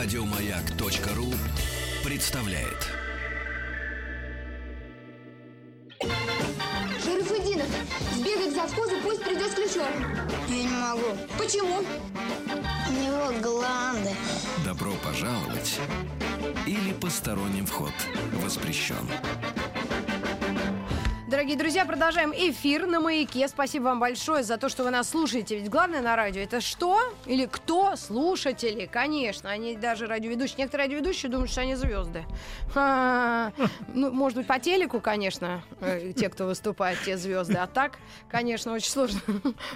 Радиомаяк.ру представляет. Шарафудинов, сбегай к завхозу, пусть придет с ключом. Я не могу. Почему? У него гланды. Добро пожаловать или посторонним вход воспрещен. Дорогие друзья, продолжаем эфир на «Маяке». Спасибо вам большое за то, что вы нас слушаете. Ведь главное на радио это что? Или кто? Слушатели, конечно. Они даже радиоведущие. Некоторые радиоведущие думают, что они звезды. Ну, может быть, по телеку, конечно, э, те, кто выступает, те звезды. А так, конечно, очень сложно.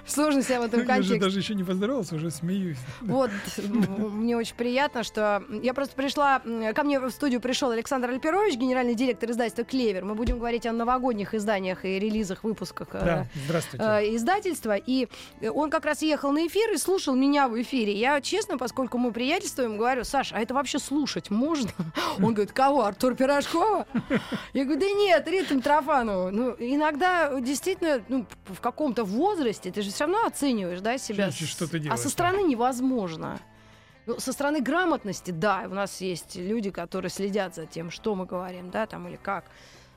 Сложно себя в этом Я же контексте. даже еще не поздоровался, уже смеюсь. Вот, мне очень приятно, что я просто пришла, ко мне в студию пришел Александр Альперович, генеральный директор издательства «Клевер». Мы будем говорить о новогодних изданиях и релизах, выпусках э, Да, здравствуйте. э, издательства. И он как раз ехал на эфир и слушал меня в эфире. Я, честно, поскольку мы приятельствуем, говорю, Саша, а это вообще слушать можно? Он говорит, кого? Артур Пирожкова? Я говорю, да нет, ритм Трофанова. Ну, иногда действительно, ну, в каком-то возрасте ты же все равно оцениваешь, да, себя. Что- что ты а делаешь, со да. стороны невозможно. Ну, со стороны грамотности, да, у нас есть люди, которые следят за тем, что мы говорим, да, там или как.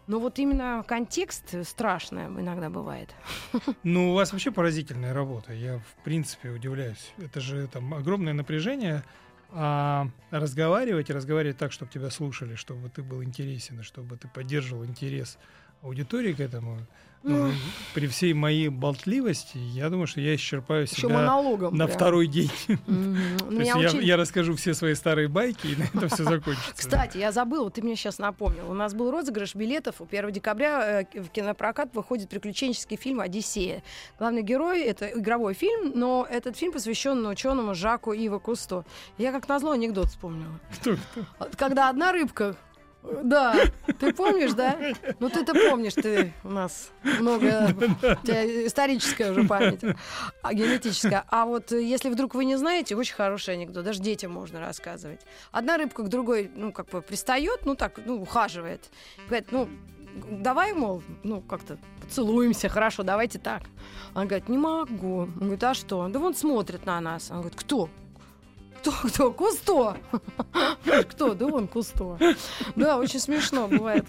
Но вот именно контекст страшное иногда бывает. Ну, у вас вообще поразительная работа. Я, в принципе, удивляюсь. Это же там огромное напряжение. А разговаривать и разговаривать так, чтобы тебя слушали, чтобы ты был интересен, чтобы ты поддерживал интерес аудитории к этому. Ну, при всей моей болтливости, я думаю, что я исчерпаю себя монологом. на прям. второй день. Мгм. То есть я, я расскажу все свои старые байки, и на этом все закончится. Кстати, я забыла, ты мне сейчас напомнил. У нас был розыгрыш билетов. У 1 декабря э, в кинопрокат выходит приключенческий фильм «Одиссея». Главный герой — это игровой фильм, но этот фильм посвящен ученому Жаку Ива Кусто. Я как назло анекдот вспомнила. Кто, кто? Когда одна рыбка да, ты помнишь, да? Ну ты-то помнишь, ты у нас много, у тебя историческая уже память, а генетическая. А вот э, если вдруг вы не знаете, очень хороший анекдот, даже детям можно рассказывать. Одна рыбка к другой, ну как бы пристает, ну так, ну ухаживает, говорит, ну давай, мол, ну как-то поцелуемся, хорошо, давайте так. Она говорит, не могу. Он говорит, а что? Да вон смотрит на нас. Он говорит, кто? Кто, кто? Кусто. Кто? Да он Кусто. Да, очень смешно бывает.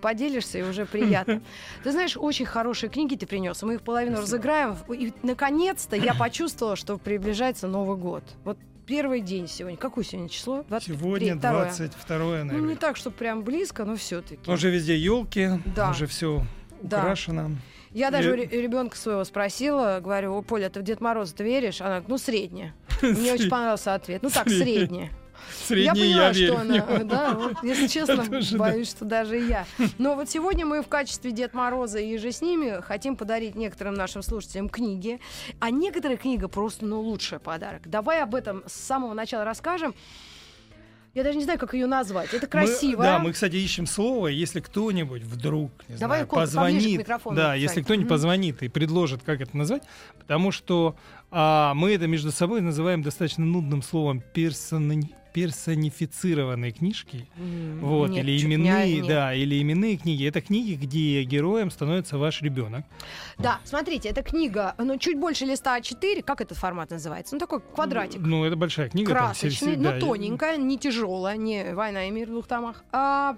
Поделишься, и уже приятно. Ты знаешь, очень хорошие книги ты принес. Мы их половину разыграем. И, наконец-то, я почувствовала, что приближается Новый год. Вот первый день сегодня. Какое сегодня число? 23? Сегодня Второе. 22 Ну, не ноября. так, что прям близко, но все-таки. Уже везде елки, Да. уже все Да. украшено. Я даже И- ре- ребенка своего спросила, говорю, о, Поля, ты в Дед Мороза ты веришь? Она говорит, ну, средняя. Мне очень понравился ответ. Ну, так, средняя. Средний я поняла, я что она, да, вот, если честно, тоже да. боюсь, что даже я. Но вот сегодня мы в качестве Дед Мороза и же с ними хотим подарить некоторым нашим слушателям книги. А некоторая книга просто, ну, лучший подарок. Давай об этом с самого начала расскажем. Я даже не знаю, как ее назвать. Это красиво. Мы, да, мы, кстати, ищем слово. Если кто-нибудь вдруг, не Давай знаю, позвонит, микрофону, да, Сань. если кто-нибудь Мгм. позвонит и предложит, как это назвать, потому что а, мы это между собой называем достаточно нудным словом персони- персонифицированные книжки. М, Вот, нет, или именные, да, или именные книги. Это книги, где героем становится ваш ребенок. Да, смотрите, эта книга, ну, чуть больше листа А4, как этот формат называется? Ну, такой квадратик. Ну, это большая книга. там, красочный, серия- но да, тоненькая, не тяжелая, не «Война и мир» в двух томах. А,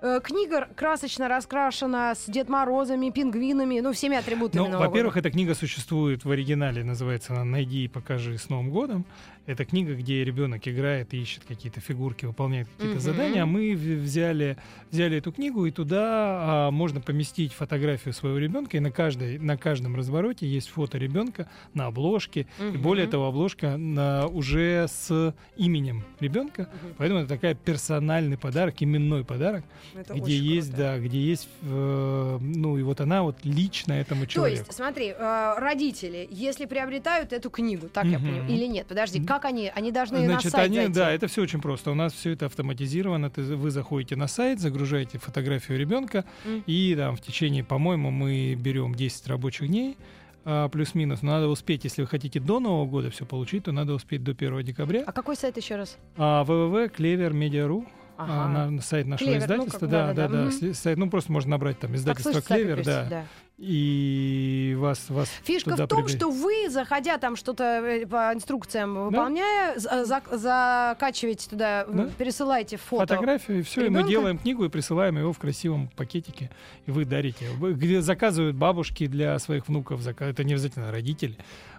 книга красочно раскрашена с Дед Морозами, пингвинами, ну, всеми атрибутами Ну, Нового во-первых, года. эта книга существует в оригинале, называется она «Найди и покажи с Новым годом». Это книга, где ребенок играет и ищет какие-то фигурки, выполняет какие-то Мгм. задания. А мы взяли, взяли эту книгу, и туда а, можно поместить фотографию своего ребенка, и на, каждой, на каждом развороте есть фото ребенка на обложке. И Мгм. более того, обложка на, уже с именем ребенка. Мгм. Поэтому это такая персональный подарок, именной подарок, Это где есть, круто. да, где есть, э, ну и вот она вот лично этому То человеку. есть, смотри, э, родители, если приобретают эту книгу, так я Мгм. понимаю, или нет? Подожди, как они? Они должны Значит, на сайт они, зайти. да, это все очень просто. У нас все это автоматизировано. Ты, вы заходите на сайт, загружаете фотографию ребенка, М. и там в течение, по-моему, мы берем 10 рабочих дней. а, плюс-минус. Но надо успеть, если вы хотите до Нового года все получить, то надо успеть до 1 декабря. А какой сайт еще раз? А, www.clever.media.ru Ага. а, на, на сайт нашего Клевер, ну, издательства. как- да, да, да. мгм. сли- сайт, ну, просто можно набрать там издательство Клевер, да. да. и вас, вас Фишка туда в том, прибе- что вы, заходя там что-то э, по инструкциям выполняя, за- за- закачиваете туда, Да. пересылаете фото. фотографию, и все, и мы ребенка? делаем книгу и присылаем его в красивом пакетике, и вы дарите. Где заказывают бабушки для своих внуков, это не обязательно родители.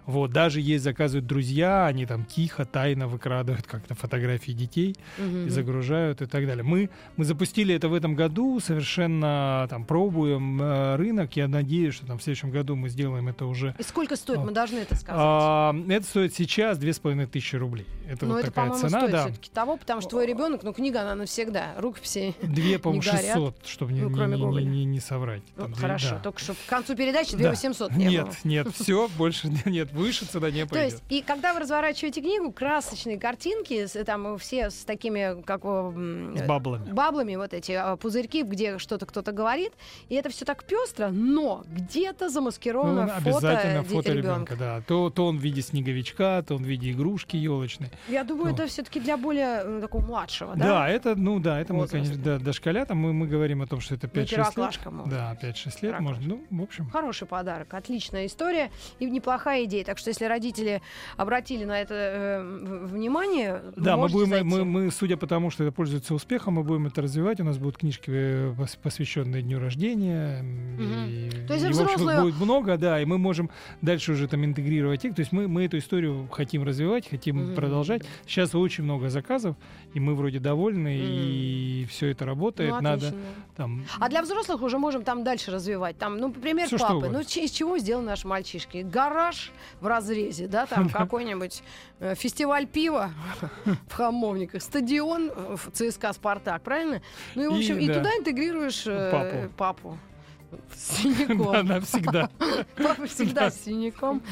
Вот, даже есть заказывают друзья, они там тихо, тайно выкрадывают как-то фотографии детей Мгм. и загружают и так далее. Мы, мы запустили это в этом году, совершенно там пробуем э, рынок. Я надеюсь, что там в следующем году мы сделаем это уже. И сколько стоит? О. Мы должны это сказать. А, это стоит сейчас две с половиной тысячи рублей. Это Но вот это, такая цена, стоит да. все-таки того, потому что твой ребенок, ну, книга, она навсегда. Рукописи. Две, по-моему, не горят. 600, чтобы не, Ну, кроме не- не- не- не соврать. Ну, две- хорошо, да. только что к концу передачи Да. 2800 не Нет, было. нет, все, больше нет, выше цена не То пойдет. есть, и когда вы разворачиваете книгу, красочные картинки, там все с такими, как С баблами. баблами, вот эти а, пузырьки, где что-то кто-то говорит, и это все так пестро, но где-то Ну, замаскировано фото, обязательно де- фото ребенка. ребенка, да. То, то он в виде снеговичка, то он в виде игрушки елочной. Я думаю, Ну. это все-таки для более э, такого младшего, да? Да, это, ну да, это мы, Возраста. конечно, да, дошколятам мы, мы говорим о том, что это Ну, 5-6 лет. первоклашка, может. Да, 5-6 лет, может, ну, в общем. Хороший подарок, отличная история и неплохая идея. Так что если родители обратили на это э, внимание, Да, мы будем, зайти. мы, мы, судя по тому, что это пользуется успехом, мы будем это развивать. У нас будут книжки, э, пос- посвященные Дню рождения. Мгм. И, То есть и, в общем, их взрослые- будет много, да, и мы можем дальше уже там интегрировать их. То есть мы, мы эту историю хотим развивать, хотим Мгм. продолжать. Сейчас очень много заказов, и мы вроде довольны, и все это работает. Ну, Надо там... А для взрослых уже можем там дальше развивать. Там, ну, пример Всё, папы. Ну, из чего сделаны наши мальчишки? Гараж в разрезе, да, там какой-нибудь э, фестиваль пива в Хамовниках, стадион э, в ЦСКА «Спартак», правильно? Ну и, в общем, и, да. туда интегрируешь э, Папу. папу. С синяком. Да, навсегда. Папа всегда с синяком.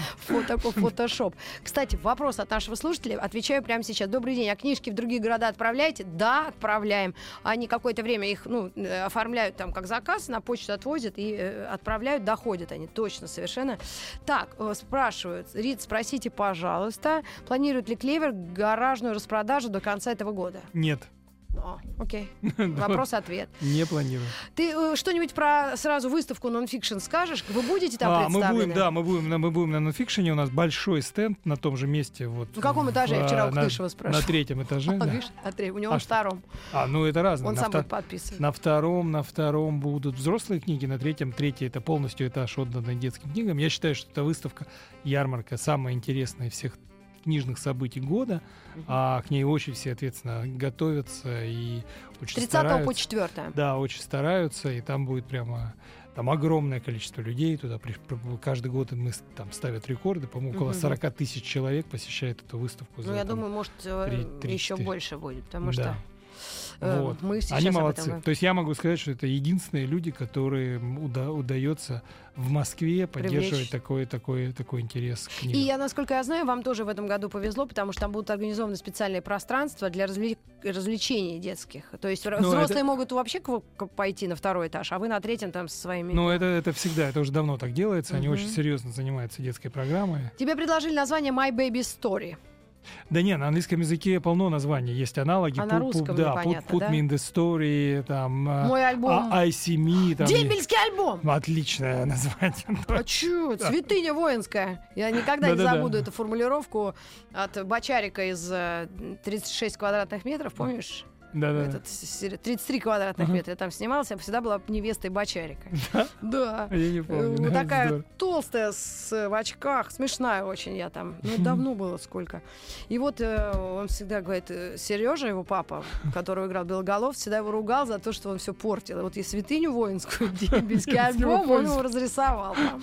Такой фотошоп. Кстати, вопрос от нашего слушателя. Отвечаю прямо сейчас. Добрый день. А книжки в другие города отправляете? Да, отправляем. Они какое-то время их ну, э, оформляют там как заказ, на почту отвозят и э, отправляют, доходят они. Точно, совершенно. Так, э, спрашивают. Рит, спросите, пожалуйста, планирует ли Клевер гаражную распродажу до конца этого года? Нет, О, окей. Вопрос-ответ. не планирую. Ты э, что-нибудь про сразу выставку нонфикшн скажешь? Вы будете там А, мы представлены? будем, да, мы будем, на- мы будем на нонфикшене. У нас большой стенд на том же месте. Вот, На каком этаже? Я вчера у а, на- Кдышева спрашивала. На третьем этаже. А, смотри, у него А на втором. А, ну это разное. Он сам будет подписывать. на втором, на втором будут взрослые книги, на третьем, третий это полностью этаж отданный детским книгам. Я считаю, что эта выставка, ярмарка, самая интересная всех книжных событий года, а к ней очень все ответственно готовятся и очень 30 стараются. по 4 Да, очень стараются, и там будет прямо там огромное количество людей туда каждый год мы там ставят рекорды, по-моему, около Мгм. 40 тысяч человек посещает эту выставку. Ну, за я там думаю, может, э, три- три- еще четыре. больше будет, потому Да. что э, Вот. мы сейчас Они этом молодцы. говорим. То есть я могу сказать, что это единственные люди, которым уда- удается в Москве поддерживать такой, такой, такой интерес к И книгам. я, насколько я знаю, вам тоже в этом году повезло, потому что там будут организованы специальные пространства для развле- развлечений детских. То есть р- Ну, взрослые это- могут вообще к- к- пойти на второй этаж, а вы на третьем там со своими... Ну, это, это всегда, это уже давно так делается. Они Мгм. очень серьезно занимаются детской программой. Тебе предложили название My Baby Story. Да не, на английском языке полно названий, есть аналоги. А на русском да, put, непонятно, put да? me in the story, там, а, Мой альбом. I see me, там, Дембельский альбом! Отличное название. А чё? Святыня воинская. Я никогда не забуду эту формулировку от Бочарика из э, 36 квадратных метров, помнишь? Да-да. Этот сери- 33 квадратных Ага. метра. Я там снимался, я всегда была невестой Бочарика. Да? Да. Я не Э, помню. Вот да, такая здорово. толстая с, э, в очках, смешная очень я там. Ну, давно было сколько. И вот э, он всегда говорит, Сережа, его папа, которого играл Белоголов, всегда его ругал за то, что он все портил. И вот и святыню воинскую, дембельский альбом, он его разрисовал там,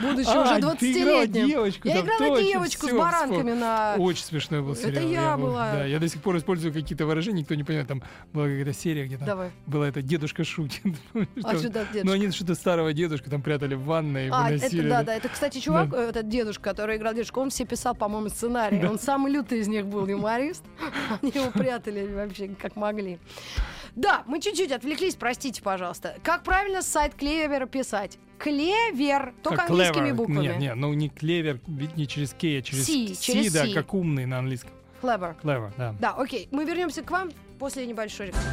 будучи А, уже ты играла 20-летним. девочку Я играла точно, девочку с всё, баранками на... Очень смешной был Это сериал. я был- была. Да, я до сих пор использую какие-то выражения, никто не понимает. Там была какая-то серия, где там Давай. была это дедушка шутит. А что так, Ну, дедушка? они что-то старого дедушку там прятали в ванной и А, выносили. это да, да. Это, кстати, чувак, э, этот дедушка, который играл дедушку, он все писал, по-моему, сценарий. Он самый лютый из них был юморист. Они его прятали вообще как могли. Да, мы чуть-чуть отвлеклись, простите, пожалуйста. Как правильно сайт Клевера писать? Клевер, только Как английскими clever. буквами. Нет, нет, ну не клевер, ведь не через К, а через Си, через да, Си. как умный на английском. Clever. Clever, да. Да, окей. Мы вернемся к вам после небольшой рекламы.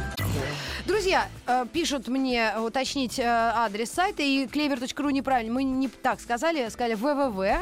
Друзья, э, пишут мне уточнить э, адрес сайта, и клевер.ру неправильно. Мы не так сказали, сказали www.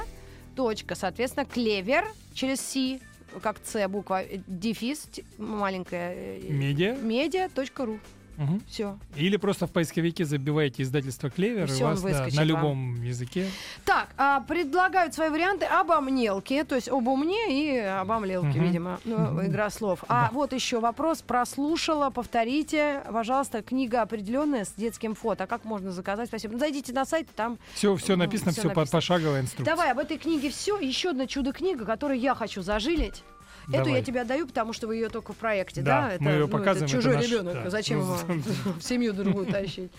Точка, соответственно, клевер через C, как С буква, э, дефис, маленькая, э, Медиа. медиа.ру. Мгм. Все. Или просто в поисковике забиваете издательство Клевер, И и, вас да, на любом языке. Так, а, предлагают свои варианты обомнелки, то есть об умне и обомлелки, Мгм. видимо, ну, Мгм. игра слов. А Да. вот еще вопрос, прослушала, повторите, пожалуйста, книга определенная с детским фото. А как можно заказать? Спасибо. Ну, зайдите на сайт, там Все, все написано, всё все написано. пошаговая инструкция. Давай об этой книге все. Еще одна чудо-книга, которую я хочу зажилить. Эту Давай. я тебе отдаю, потому что вы ее только в проекте, да? Да, мы её показываем, это чужой наш- ребенок. да. Зачем Ну, его в семью другую тащить?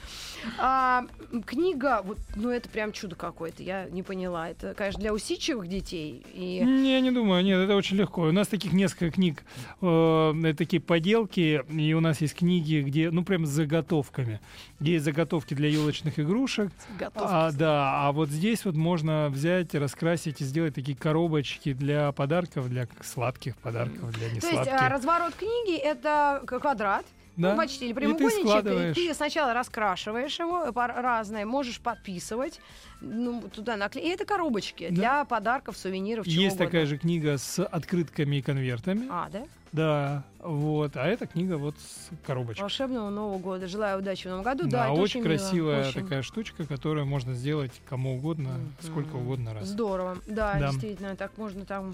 А, книга, вот, ну это прям чудо какое-то. Я не поняла. Это, конечно, для усидчивых детей. И Не, я не думаю, нет, это очень легко. У нас таких несколько книг, э, это такие поделки, и у нас есть книги, где, ну, прям с заготовками. Где есть заготовки для елочных игрушек. готов. А, да, а вот здесь вот можно взять, раскрасить и сделать такие коробочки для подарков, для сладких подарков, для То есть несладких. а, разворот книги это квадрат. Да. Ну, почти, или И ты прямоугольничек, и складываешь. ты сначала раскрашиваешь его по разное, можешь подписывать, ну, туда наклеить. И это коробочки Да. для подарков, сувениров, чего Есть угодно. такая же книга с открытками и конвертами. А, да? Да, вот. А эта книга вот с коробочкой. Волшебного Нового года. Желаю удачи в Новом году. Да, да, это очень мило, красивая очень такая штучка, которую можно сделать кому угодно, сколько Мгм. угодно раз. Здорово. Да, Да. действительно, так можно там э,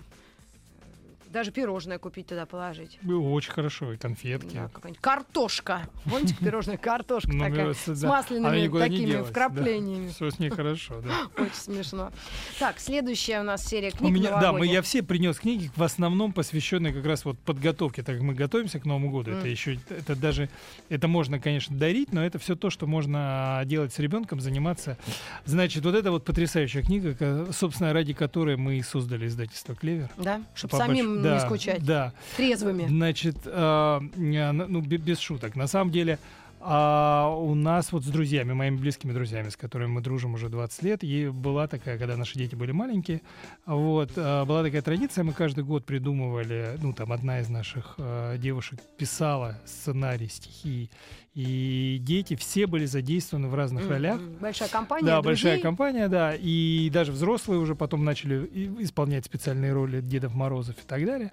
даже пирожное купить туда положить. Было Очень хорошо, и конфетки. Да, картошка. Помните, пирожная картошка Ну, такая, с да. масляными такими вкраплениями. Все с ней хорошо, да. Очень смешно. Так, следующая у нас серия У книг меня, да, мы, я все принес книги, в основном посвященные как раз вот подготовке, так как мы готовимся к Новому году. Это еще, это даже, это можно, конечно, дарить, но это все то, что можно делать с ребенком, заниматься. Значит, вот это вот потрясающая книга, собственно, ради которой мы и создали издательство Клевер. Да, чтобы самим больш- не да, скучать. Да, Трезвыми. Значит, не, ну, бе- без шуток. На самом деле, а, у нас вот с друзьями, моими близкими друзьями, с которыми мы дружим уже 20 лет, и была такая, когда наши дети были маленькие, вот, а, была такая традиция, мы каждый год придумывали, ну, там, одна из наших а, девушек писала сценарий, стихи, и дети все были задействованы в разных М, ролях. Большая компания. Да, друзей. большая компания, да. И даже взрослые уже потом начали исполнять специальные роли Дедов Морозов и так далее.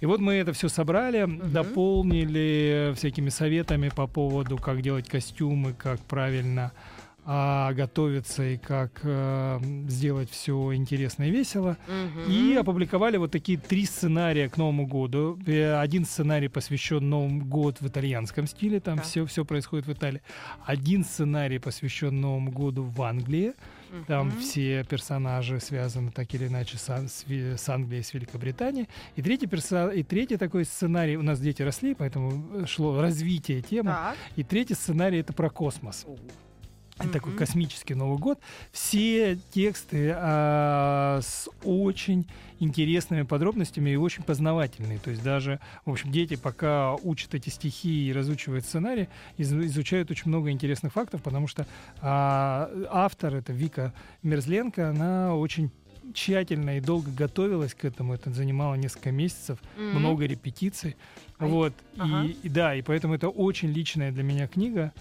И вот мы это все собрали, дополнили всякими советами по поводу, как делать костюмы, как правильно а, готовиться и как э, сделать все интересно и весело. Мгм. И опубликовали вот такие три сценария к Новому году. Э, Один сценарий посвящен Новому году в итальянском стиле, там Так. все, все происходит в Италии. Один сценарий посвящен Новому году в Англии. Там Мгм. все персонажи связаны так или иначе с, Ан- с Англией, с Великобританией. И третий, перса... и третий такой сценарий, у нас дети росли, поэтому шло развитие темы. Так. И третий сценарий это про космос. Это такой космический Новый год. Все тексты а, с очень интересными подробностями и очень познавательные. То есть даже, в общем, дети пока учат эти стихи и разучивают сценарий, из- изучают очень много интересных фактов, потому что а, автор, это Вика Мерзленко, она очень тщательно и долго готовилась к этому. Это занимало несколько месяцев, Мгм. много репетиций. Ай, Вот. ага. И, и да, и поэтому это очень личная для меня книга,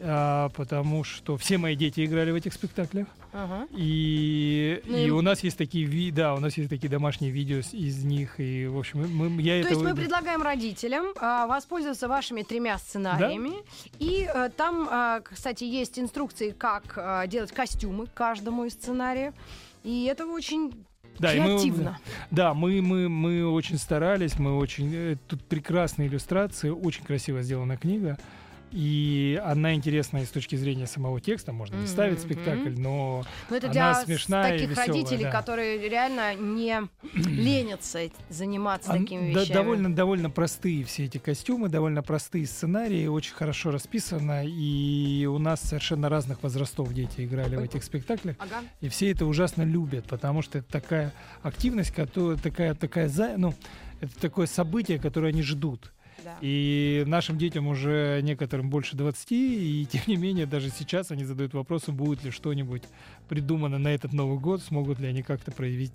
а, потому что все мои дети играли в этих спектаклях. Ага. И, Ну и у нас есть такие ви- да, у нас есть такие домашние видео из них. И, в общем, мы, я То это есть мы предлагаем родителям а, воспользоваться вашими тремя сценариями. И а, там, а, кстати, есть инструкции, как а, делать костюмы каждому из сценариев. И это очень Да, и мы- креативно. Да, мы, мы, мы очень старались, мы очень... э, Тут прекрасные иллюстрации, очень красиво сделана книга. И она интересна и с точки зрения самого текста, можно не ставить спектакль, но Но это она для смешная и таких весёлая, родителей, да. которые реально не ленятся заниматься Ан- такими да- вещами. довольно, довольно простые все эти костюмы, довольно простые сценарии, очень хорошо расписано, и у нас совершенно разных возрастов дети играли в этих спектаклях, Ага. и все это ужасно любят, потому что это такая активность, которая такая, такая, ну, это такое событие, которое они ждут. Да. И нашим детям уже некоторым больше 20, и тем не менее даже сейчас они задают вопросы, будет ли что-нибудь придумано на этот Новый год, смогут ли они как-то проявить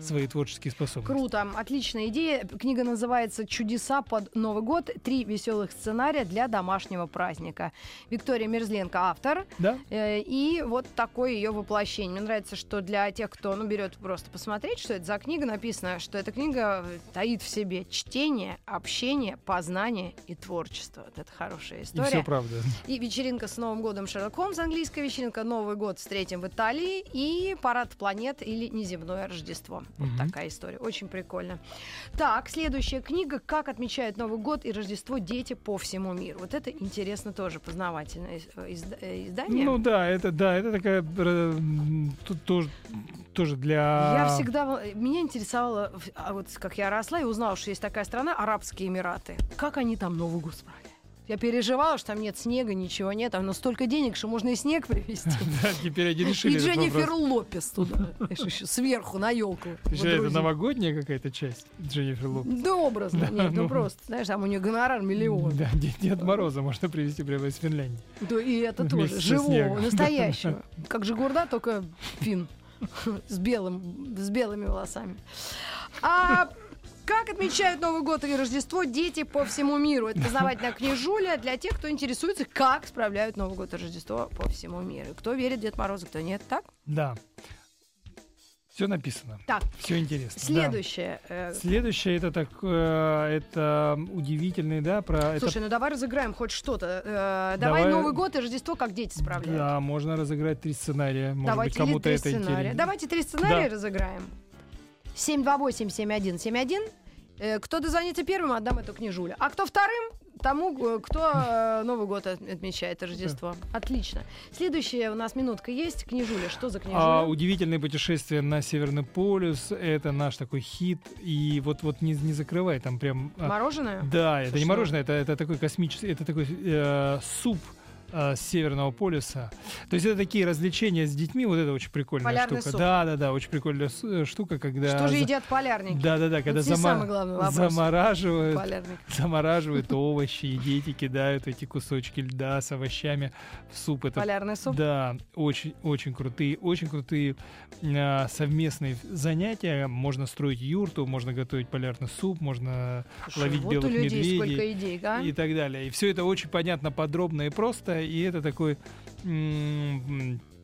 свои творческие способности. Круто, отличная идея. Книга называется «Чудеса под Новый год. Три веселых сценария для домашнего праздника». Виктория Мерзленко автор. Да? Э, И вот такое ее воплощение. Мне нравится, что для тех, кто ну, берет просто посмотреть, что это за книга, написано, что эта книга э, таит в себе чтение, общение, познание и творчество. Вот это хорошая И все история. правда. И вечеринка с Новым годом Шерлок Холмс, английская вечеринка, Новый год встретим в Италии и парад планет или неземное Рождество. Вот Мгм. такая история. Очень прикольно. Так, следующая книга «Как отмечают Новый год и Рождество дети по всему миру». Вот это интересно тоже, познавательное э, э, издание. Ну да, это да, это такая э, тут тоже, тоже для. Я всегда... Меня интересовало, а вот как я росла и узнала, что есть такая страна, Арабские Эмираты. Как они там Новый год справляют? Я переживала, что там нет снега, ничего нет. Там ну, столько денег, что можно и снег привезти. Да, теперь они решили И Дженнифер. Лопес туда, сверху на елку. Это новогодняя какая-то часть Дженнифер Лопес? Да, образно. Нет, ну ну. просто, знаешь, там у нее гонорар миллион. Да, Дед, Мороза можно привезти прямо из Финляндии. Да, и это тоже. Живого, настоящего. Как же Гурда, только фин. С белым, с белыми волосами. А как отмечают Новый год и Рождество дети по всему миру? Это познавательная книжуля для тех, кто интересуется, как справляют Новый год и Рождество по всему миру. Кто верит в Дед Мороза, кто нет, так? Да. Все написано. Так, Все интересно. да. следующее. э, Следующее это так, э, это удивительный, да, про это- Слушай, ну давай разыграем хоть что-то. Э, давай, Давай. Новый год и Рождество, как дети справляют. Да, можно разыграть три сценария. Может Давайте кому-то три это сценария. интересно. Давайте три сценария Да. разыграем. 728-7171. Э, Кто дозвонится первым, отдам эту книжулю. А кто вторым, тому, э, кто э, Новый год от- отмечает, Рождество. Отлично. Следующая у нас минутка есть. Книжуля. Что за книжуля? А, удивительное путешествие на Северный полюс это наш такой хит. И вот вот не, не закрывай там прям. а, Мороженое? да, это не Что? мороженое, это, это такой космический, это такой э, суп э, с Северного полюса. То есть это такие развлечения с детьми, вот это очень прикольная Полярный штука. суп. Да, да, да, очень прикольная э, штука, когда. Что же едят полярники? Да, да, да, когда вопрос. замораживают, Полярник. замораживают овощи, и дети кидают эти кусочки льда с овощами в суп. Это Полярный суп? да, очень, очень крутые, очень крутые а, совместные занятия. Можно строить юрту, можно готовить полярный суп, можно Слушай, ловить вот белых у людей медведей сколько идей, а? и так далее. И все это очень понятно, подробно и просто. И это такой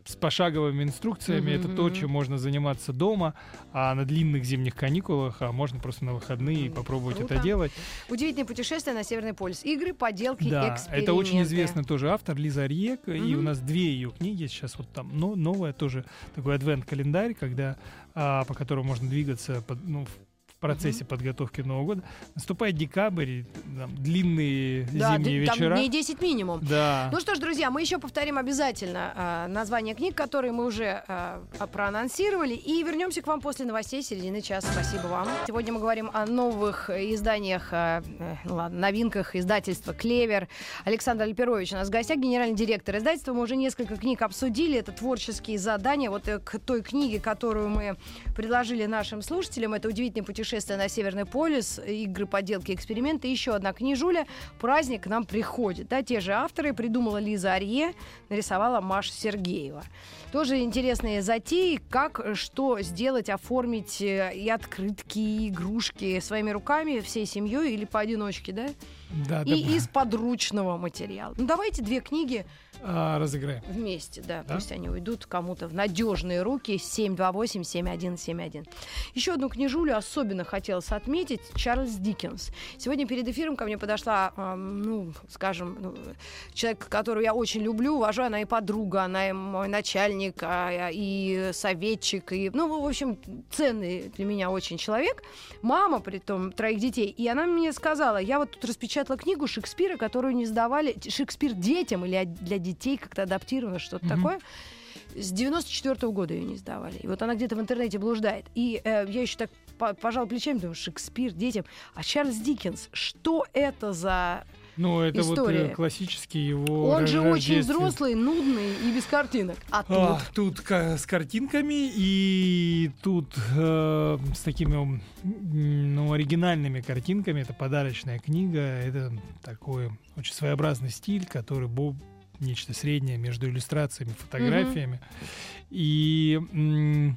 с пошаговыми инструкциями. Мгм, это то, чем можно заниматься дома, а на длинных зимних каникулах, а можно просто на выходные попробовать Круто. это делать. Удивительное путешествие на Северный полюс. Игры, поделки, Да, эксперименты. это очень известный тоже автор Лиза Арьек, и у нас две ее книги сейчас вот там, но новая тоже такой адвент-календарь, когда а, по которому можно двигаться под- ну, в процессе подготовки Нового года. Наступает декабрь, там, длинные Да, зимние д- там вечера. дней 10 минимум. Да. Ну что ж, друзья, мы еще повторим обязательно э, название книг, которые мы уже э, проанонсировали, и вернемся к вам после новостей середины часа. Спасибо вам. Сегодня мы говорим о новых изданиях, э, ладно, новинках издательства «Клевер». Александр Альперович у нас в гостях, генеральный директор издательства. Мы уже несколько книг обсудили. Это творческие задания. Вот э, к той книге, которую мы предложили нашим слушателям, это «Удивительное путешествие на Северный полюс», игры, поделки, эксперименты. Еще одна книжуля «Праздник к нам приходит». Да, те же авторы придумала Лиза Арье, нарисовала Маша Сергеева. Тоже интересные затеи, как что сделать, оформить э, и открытки, и игрушки своими руками, всей семьей или поодиночке, да? Да, И да. из подручного материала. Ну, давайте две книги А, разыграем. вместе, да, Да? пусть они уйдут кому-то в надежные руки 728-7171. Еще одну книжулю особенно хотелось отметить Чарльз Диккенс. Сегодня перед эфиром ко мне подошла, эм, ну, скажем, ну, человек, которую я очень люблю, уважаю, она и подруга, она и мой начальник, а, и советчик, и, ну, в общем, ценный для меня очень человек. Мама, при том, троих детей. И она мне сказала, я вот тут распечатала книгу Шекспира, которую не сдавали, Шекспир детям или для детей как-то адаптировано, что-то Мгм. такое. С 94 года ее не сдавали. И вот она где-то в интернете блуждает. И э, я еще так по- пожал плечами, думаю, Шекспир, детям. А Чарльз Диккенс, что это за... Ну, это История. вот э, классический его Он же очень взрослый, нудный и без картинок. А тут... А, тут с картинками и тут э, с такими ну, оригинальными картинками. Это подарочная книга. Это такой очень своеобразный стиль, который был нечто среднее между иллюстрациями и фотографиями. И, м,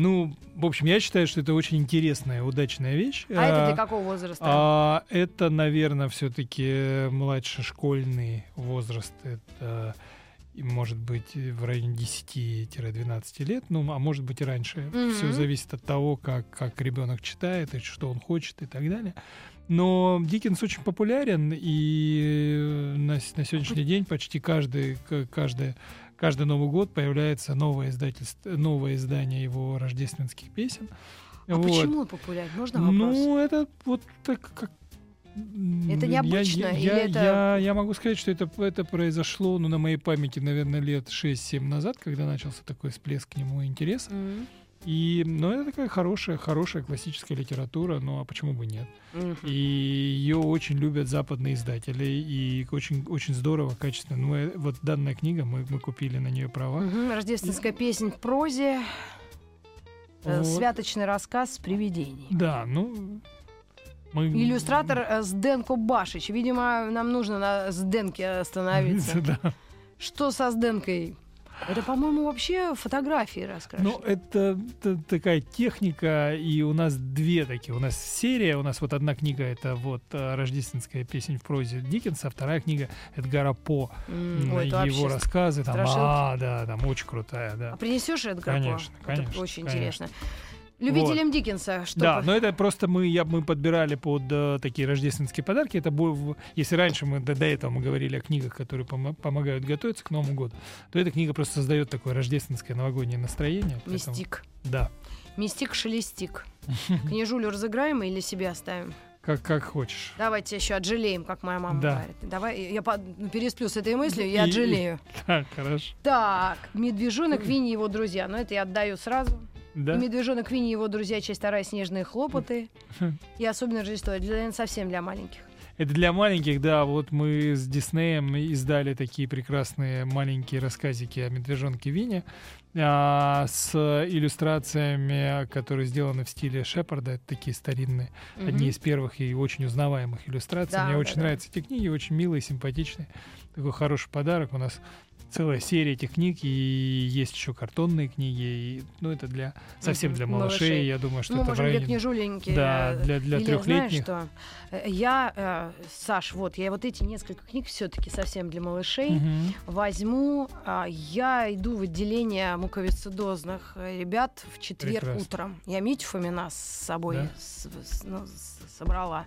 ну, в общем, я считаю, что это очень интересная, удачная вещь. А это для А, какого возраста? а, это, наверное, все-таки младшешкольный возраст. Это может быть в районе 10-12 лет, ну, а может быть и раньше. Мгм. Все зависит от того, как, как ребенок читает, и что он хочет и так далее. Но Диккенс очень популярен, и на, на сегодняшний день почти каждый, к- каждый, Новый год появляется новое, издательство, новое издание его рождественских песен. а Вот. почему он популярен? Можно вопрос? Ну, это вот так как... Это я- необычно я, или я, это- я, я могу сказать, что это, это произошло, ну, на моей памяти, наверное, лет 6-7 назад, когда начался такой всплеск к нему интереса. М, И, ну, это такая хорошая, хорошая классическая литература, ну, а почему бы нет? мгм. И ее очень любят западные издатели, и очень, очень здорово, качественно. Ну, э, вот данная книга, мы, мы купили на нее права. Мгм. Рождественская песнь в прозе. э, Вот. Святочный рассказ с привидений. Да, ну... Мы... Иллюстратор э, Сденко Башич. Видимо, нам нужно на Сденке остановиться. Да. Что со Сденкой? Это, по-моему, вообще фотографии раскрашены. Ну, это, т- такая техника, и у нас две такие. У нас серия, у нас вот одна книга это вот э, рождественская песень в прозе Диккенса, а вторая книга Эдгара По, м, ой, это его рассказы, там, страшилки. а, да, там очень крутая, да. А принесешь Эдгар По? Конечно, Это конечно, очень конечно. интересно. Любителям Диккенса, что Да, но это просто мы, я, мы подбирали под э, такие рождественские подарки. Это в- если раньше мы до, до этого мы говорили о книгах, которые помо- помогают готовиться к Новому году, то эта книга просто создает такое рождественское новогоднее настроение. поэтому- Мистик. Да, Мистик Шелестик. Книжулю разыграем или себе оставим? как, как хочешь. Давайте еще отжалеем, как моя мама Да. говорит. Давай, я по- ну, пересплю с этой мыслью, я И- отжалею. Так, хорошо. Так, медвежонок Винни и его друзья. Но это я отдаю сразу. Да? Медвежонок Винни и его друзья, часть вторая, снежные хлопоты. И особенно Рождество. Наверное, совсем для маленьких. Это для маленьких, да. Вот мы с Диснеем издали такие прекрасные маленькие рассказики о медвежонке Вине а, с иллюстрациями, которые сделаны в стиле Шепарда. Это такие старинные, одни из первых и очень узнаваемых иллюстраций. Да, Мне да, очень да. нравятся эти книги, очень милые, симпатичные. Такой хороший подарок. У нас целая серия этих книг, и есть еще картонные книги. И, ну, это для совсем для малышей. малышей. Я думаю, что ну, это в может, для районе... книжуленьки. Да, э, для, для Или, трехлетних. знаешь что? Э, Я, э, Саш, вот, я вот эти несколько книг все-таки совсем для малышей Мгм. возьму. А, Я иду в отделение муковисцидозных э, ребят в четверг Прекрасно. утром. Я Митю Фомина с собой Да? с- с- ну, с- собрала.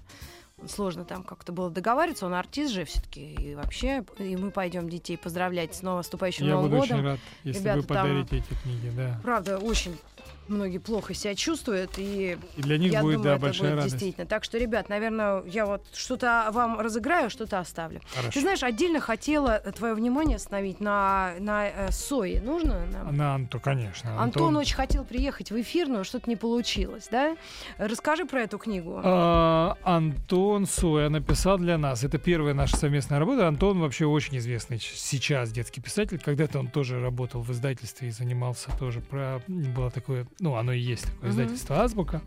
Сложно там как-то было договариваться, он артист же все-таки. И вообще, и мы пойдем детей поздравлять с новым наступающим Я Новым буду годом. очень рад, если Ребята вы там- подарите эти книги, да. Правда, очень многие плохо себя чувствуют, и И для них я будет, думаю, да, это большая будет радость. действительно. Так что, ребят, наверное, я вот что-то вам разыграю, что-то оставлю. Хорошо. Ты знаешь, отдельно хотела твое внимание остановить на, на э, Сое. Нужно нам? На Анту, конечно. Антон очень хотел приехать в эфир, но что-то не получилось, да? Расскажи про эту книгу. А, Антон Соя написал для нас. Это первая наша совместная работа. Антон вообще очень известный сейчас детский писатель. Когда-то он тоже работал в издательстве и занимался тоже про... Было такое... Ну, оно и есть такое издательство «Азбука».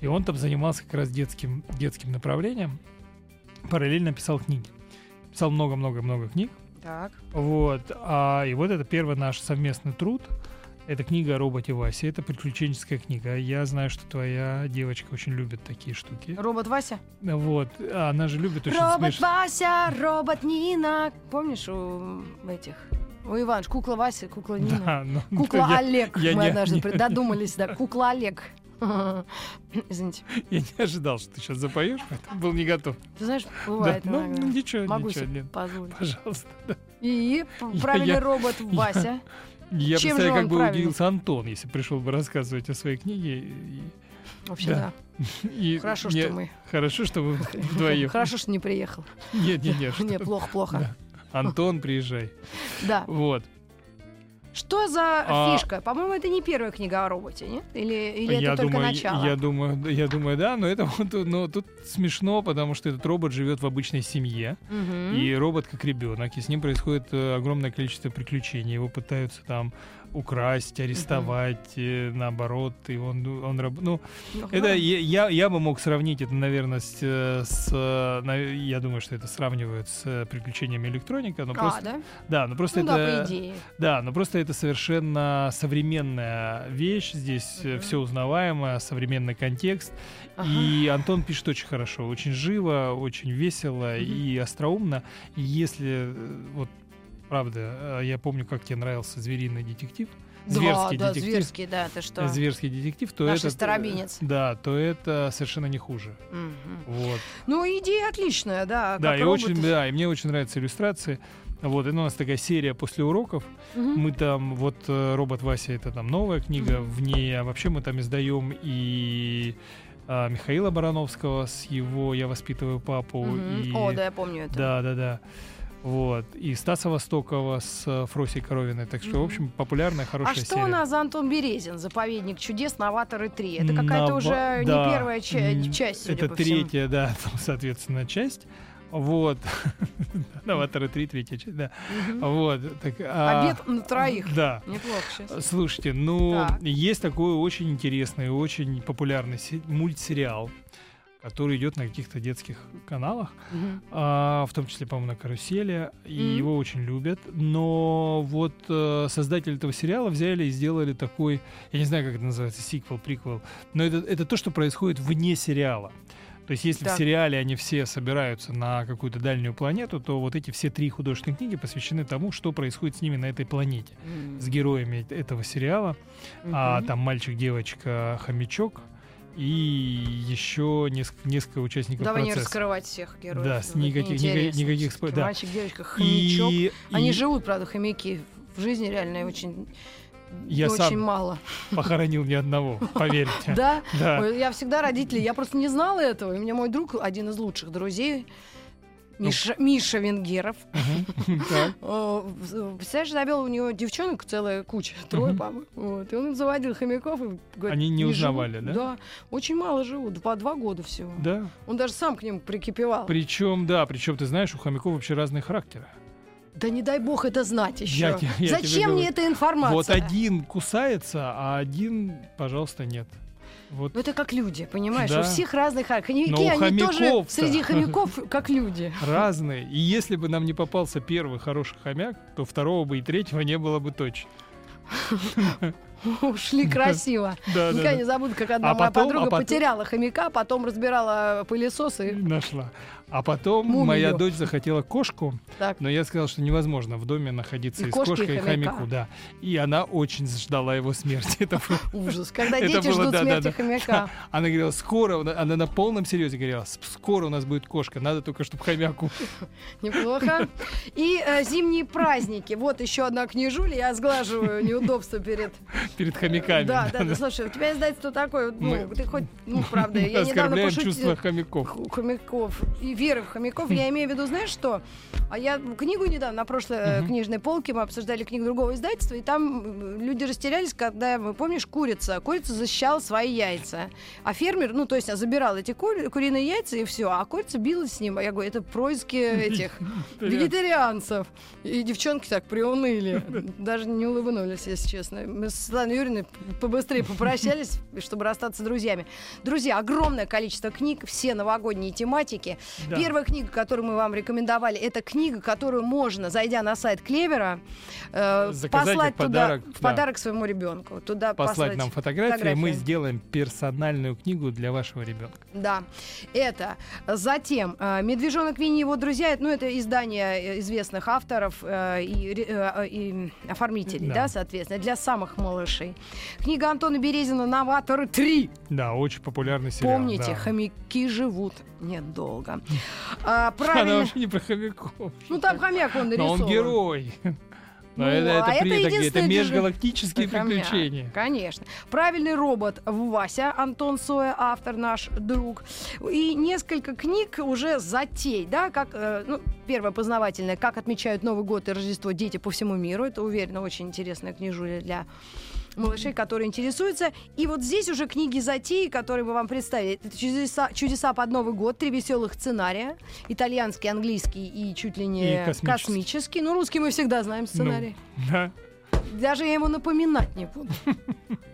И он там занимался как раз детским, детским направлением. Параллельно писал книги. Писал много-много-много книг. Так. Вот. А, и вот это первый наш совместный труд. Это книга о роботе Васе. Это приключенческая книга. Я знаю, что твоя девочка очень любит такие штуки. Робот Вася? Вот. Она же любит очень робот смешно. Вася, робот Нина. Помнишь у этих? У Иванш, кукла Вася, кукла Нина. Да, ну, Кукла я, Олег. я Мы не- однажды не- додумались, да. Кукла Олег. Извините. я не ожидал, что ты сейчас запоешь, поэтому был не готов. Ты знаешь, Да, бывает ну, иногда. ничего, Могу ничего, себе Лен, позволить. пожалуйста. да. И Я- правильный я- робот Вася. Я Чем представляю, как бы правильный? удивился Антон, если пришел бы рассказывать о своей книге. И, Вообще, Да. да. и Хорошо, мне- что мы. Хорошо, что вы вдвоем. Хорошо, что не приехал. Нет, нет, нет. Не, что- плохо, плохо. Антон, приезжай. Да. Вот. Что за А- фишка? По-моему, это не первая книга о роботе, нет? Или, или я это только думаю, начало? Я думаю, я думаю, да, но это вот, но тут смешно, потому что этот робот живет в обычной семье, Мгм. и робот как ребенок, и с ним происходит э, огромное количество приключений. Его пытаются там украсть, арестовать, э, наоборот, и он, он раб- ну, Ну, это я, я, бы мог сравнить это, наверное, с, э, с, на- я думаю, что это сравнивают с э, приключениями электроника, но А, просто, да? да, но просто Ну это, да, по идее. да, но просто это совершенно современная вещь, здесь Мгм. все узнаваемо, современный контекст, Ага. и Антон пишет очень хорошо, очень живо, очень весело Мгм. и остроумно. И если вот правда, э, я помню, как тебе нравился звериный детектив, зверский да, да, детектив, зверский, да, ты что? зверский детектив, то Наш это старобинец. да, то это совершенно не хуже. Мгм. Вот. Ну, идея отличная, да. Да, и робот. очень, да, и мне очень нравятся иллюстрации. Вот, и у нас такая серия после уроков. Мгм. Мы там, вот э, робот Вася, это там новая книга, в ней, а вообще мы там издаем и а, Михаила Барановского с его «Я воспитываю папу». Мгм. и... О, да, я помню это. Да, да, да. Вот. И Стаса Востокова с э, Фросей Коровиной. Так что, в общем, популярная, А хорошая что серия. у нас за Антон Березин, заповедник чудес, новаторы 3? Это какая-то Нава- уже да, не первая ча- часть, судя Это по всему. третья, да, там, соответственно, часть. Вот. Новаторы 3, третья часть, да. Вот. Так, а, Обед на троих. Да. Неплохо сейчас. Слушайте, ну, Так. есть такой очень интересный, очень популярный се- мультсериал, который идет на каких-то детских каналах, Мгм. а, в том числе, по-моему, на карусели, и Мгм. его очень любят. Но вот э, создатели этого сериала взяли и сделали такой, я не знаю, как это называется, сиквел, приквел, но это, это то, что происходит вне сериала. То есть, если Так. в сериале они все собираются на какую-то дальнюю планету, то вот эти все три художественные книги посвящены тому, что происходит с ними на этой планете, М. с героями этого сериала. А Мгм. там мальчик, девочка, хомячок и еще несколько, несколько участников Давай не процесса. раскрывать всех героев. Да, с Вот никаких- никаких- никаких спо- да. Мальчик, девочка, хомячок. И, Они и живут, правда, хомяки. В жизни реально очень, Я очень сам мало. похоронил ни одного, поверьте. Да? Да. Я всегда родители, я просто не знала этого. И у меня мой друг, один из лучших друзей, Ну. Миша, Миша Венгеров. Так. Э, Представляешь, завел у него девчонок целая куча, трое, по-моему. Вот. И он заводил хомяков. И говорит, Они не живут». узнавали, да? Да, очень мало живут, по два года всего. Да. Он даже сам к ним прикипевал. Причем, да, причем ты знаешь, у хомяков вообще разные характеры. Да не дай бог это знать еще. Я я Зачем мне эта информация? Вот один кусается, а один, пожалуйста, нет. Вот. Ну это как люди, понимаешь? Да. У всех разных характеров. Хомяки, Но у они тоже среди хомяков как люди. Разные. И если бы нам не попался первый хороший хомяк, то второго бы и третьего не было бы точно. Ушли красиво. Да, да, Никогда да. не забуду, как одна А моя потом- подруга а потом- потеряла хомяка, потом разбирала пылесос и Нашла. А потом Мумию. моя дочь захотела кошку, так. но я сказал, что невозможно в доме находиться И и, с кошкой и хомяку, да. И она очень ждала его смерти. Это было- Ужас. Когда Это дети было, ждут да, да, смерти да. хомяка. Она говорила, скоро, она на полном серьезе говорила, «С- скоро у нас будет кошка, надо только, чтобы хомяк умер». Неплохо. И э, зимние праздники. Вот еще одна книжуля. Я сглаживаю неудобства перед... перед хомяками. Да, да, да. Слушай, у тебя издательство такое, ну, Мы- ты хоть, ну, правда, я недавно пошутила... чувства хомяков. Хомяков и веры в хомяков. Я имею в виду, знаешь что? А я книгу недавно, на прошлой Мгм. книжной полке мы обсуждали книгу другого издательства, и там люди растерялись, когда, помнишь, курица. Курица защищала свои яйца. А фермер, ну, то есть, а, забирал эти кури- куриные яйца, и все. А курица билась с ним. А я говорю, это происки этих вегетарианцев. И девчонки так приуныли. Даже не улыбнулись, если честно. Мы с Светланой Юрьевной побыстрее попрощались, чтобы расстаться с друзьями. Друзья, огромное количество книг, все новогодние тематики. Да. Первая книга, которую мы вам рекомендовали, это книга, которую можно, зайдя на сайт Клевера, э, Заказать послать как туда подарок, в да. подарок своему ребенку. Туда Послать нам фотографии, фотографии. мы сделаем персональную книгу для вашего ребенка. Да, это. Затем э, «Медвежонок Винни и его друзья», ну, это издание э, известных авторов э, и, э, и оформителей, да. Да. соответственно, для самых малышей. Книга Антона Березина «Новаторы 3». Да, очень популярный сериал. Помните, да. хомяки живут недолго. А, Она правильно. вообще не про хомяков. Ну, там хомяк он Но нарисован. он герой. Но Ну, это, а это, это при- это, это движение. межгалактические Хомяк, приключения. Конечно. Правильный робот Вася, Антон Соя, автор наш друг. И несколько книг уже затей, да, как, э, ну, первое познавательное, как отмечают Новый год и Рождество дети по всему миру. Это, уверена, очень интересная книжуля для малышей, которые интересуются. И вот здесь уже книги затеи, которые мы вам представили. Это чудеса, чудеса под Новый год, три веселых сценария. Итальянский, английский и чуть ли не И космический. космический. Ну, русский мы всегда знаем сценарий. Ну, да. даже я ему напоминать не буду.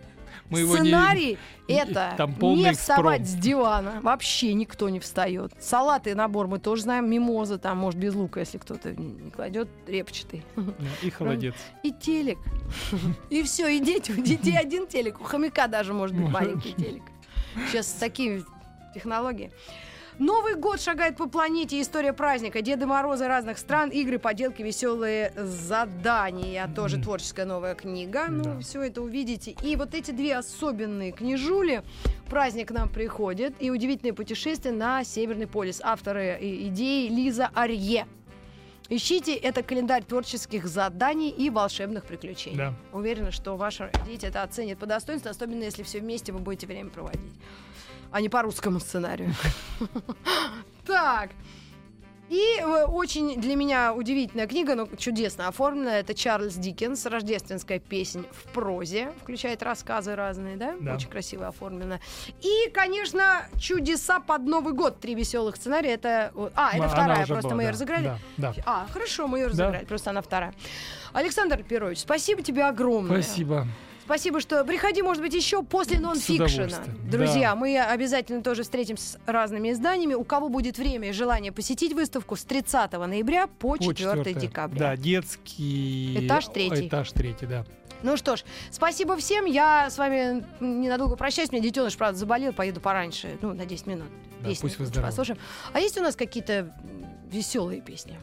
Мы его Сценарий не- это там не вставать экспром. с дивана. Вообще никто не встает. Салаты и набор мы тоже знаем. Мимоза там, может, без лука, если кто-то не кладет, репчатый. И холодец. И телек. И все, и дети. У детей один телек. У хомяка даже может быть маленький телек. Сейчас такие технологии. Новый год шагает по планете. История праздника. Деды Морозы разных стран, игры, поделки, веселые задания. Тоже Мгм. творческая новая книга. Ну, Да. все это увидите. И вот эти две особенные книжули. Праздник к нам приходит. И удивительное путешествие на Северный полюс. Авторы идеи Лиза Арье. Ищите, это календарь творческих заданий и волшебных приключений. Да. Уверена, что ваши дети это оценят по достоинству, особенно если все вместе вы будете время проводить, а не по русскому сценарию. Так. И э, очень для меня удивительная книга, но чудесно оформленная. Это Чарльз Диккенс, рождественская песнь в прозе. Включает рассказы разные, да? Да. Очень красиво оформлена. И, конечно, чудеса под Новый год. Три веселых сценария. Это... А, это Она вторая, просто была, мы ее да, разыграли. Да, да. А, хорошо, мы ее Да. разыграли, просто она вторая. Александр Петрович, спасибо тебе огромное. Спасибо. Спасибо, что приходи, может быть, еще после нонфикшена. Друзья, да. мы обязательно тоже встретимся с разными изданиями. У кого будет время и желание посетить выставку с 30 ноября по 4 По четвёртое. декабря. Да, детский... Этаж третий. Этаж третий, да. Ну что ж, спасибо всем. Я с вами ненадолго прощаюсь. Мне детеныш, правда, заболел. Поеду пораньше. Ну, на 10 минут. Да, пусть выздоравливает. послушаем. А есть у нас какие-то веселые песни?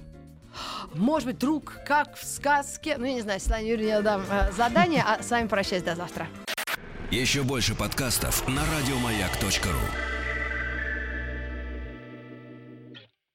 Может быть, друг, как в сказке. Ну, я не знаю, Светлане Юрьевне я дам э, задание, а с вами прощаюсь до завтра. Еще больше подкастов на радиомаяк.ру.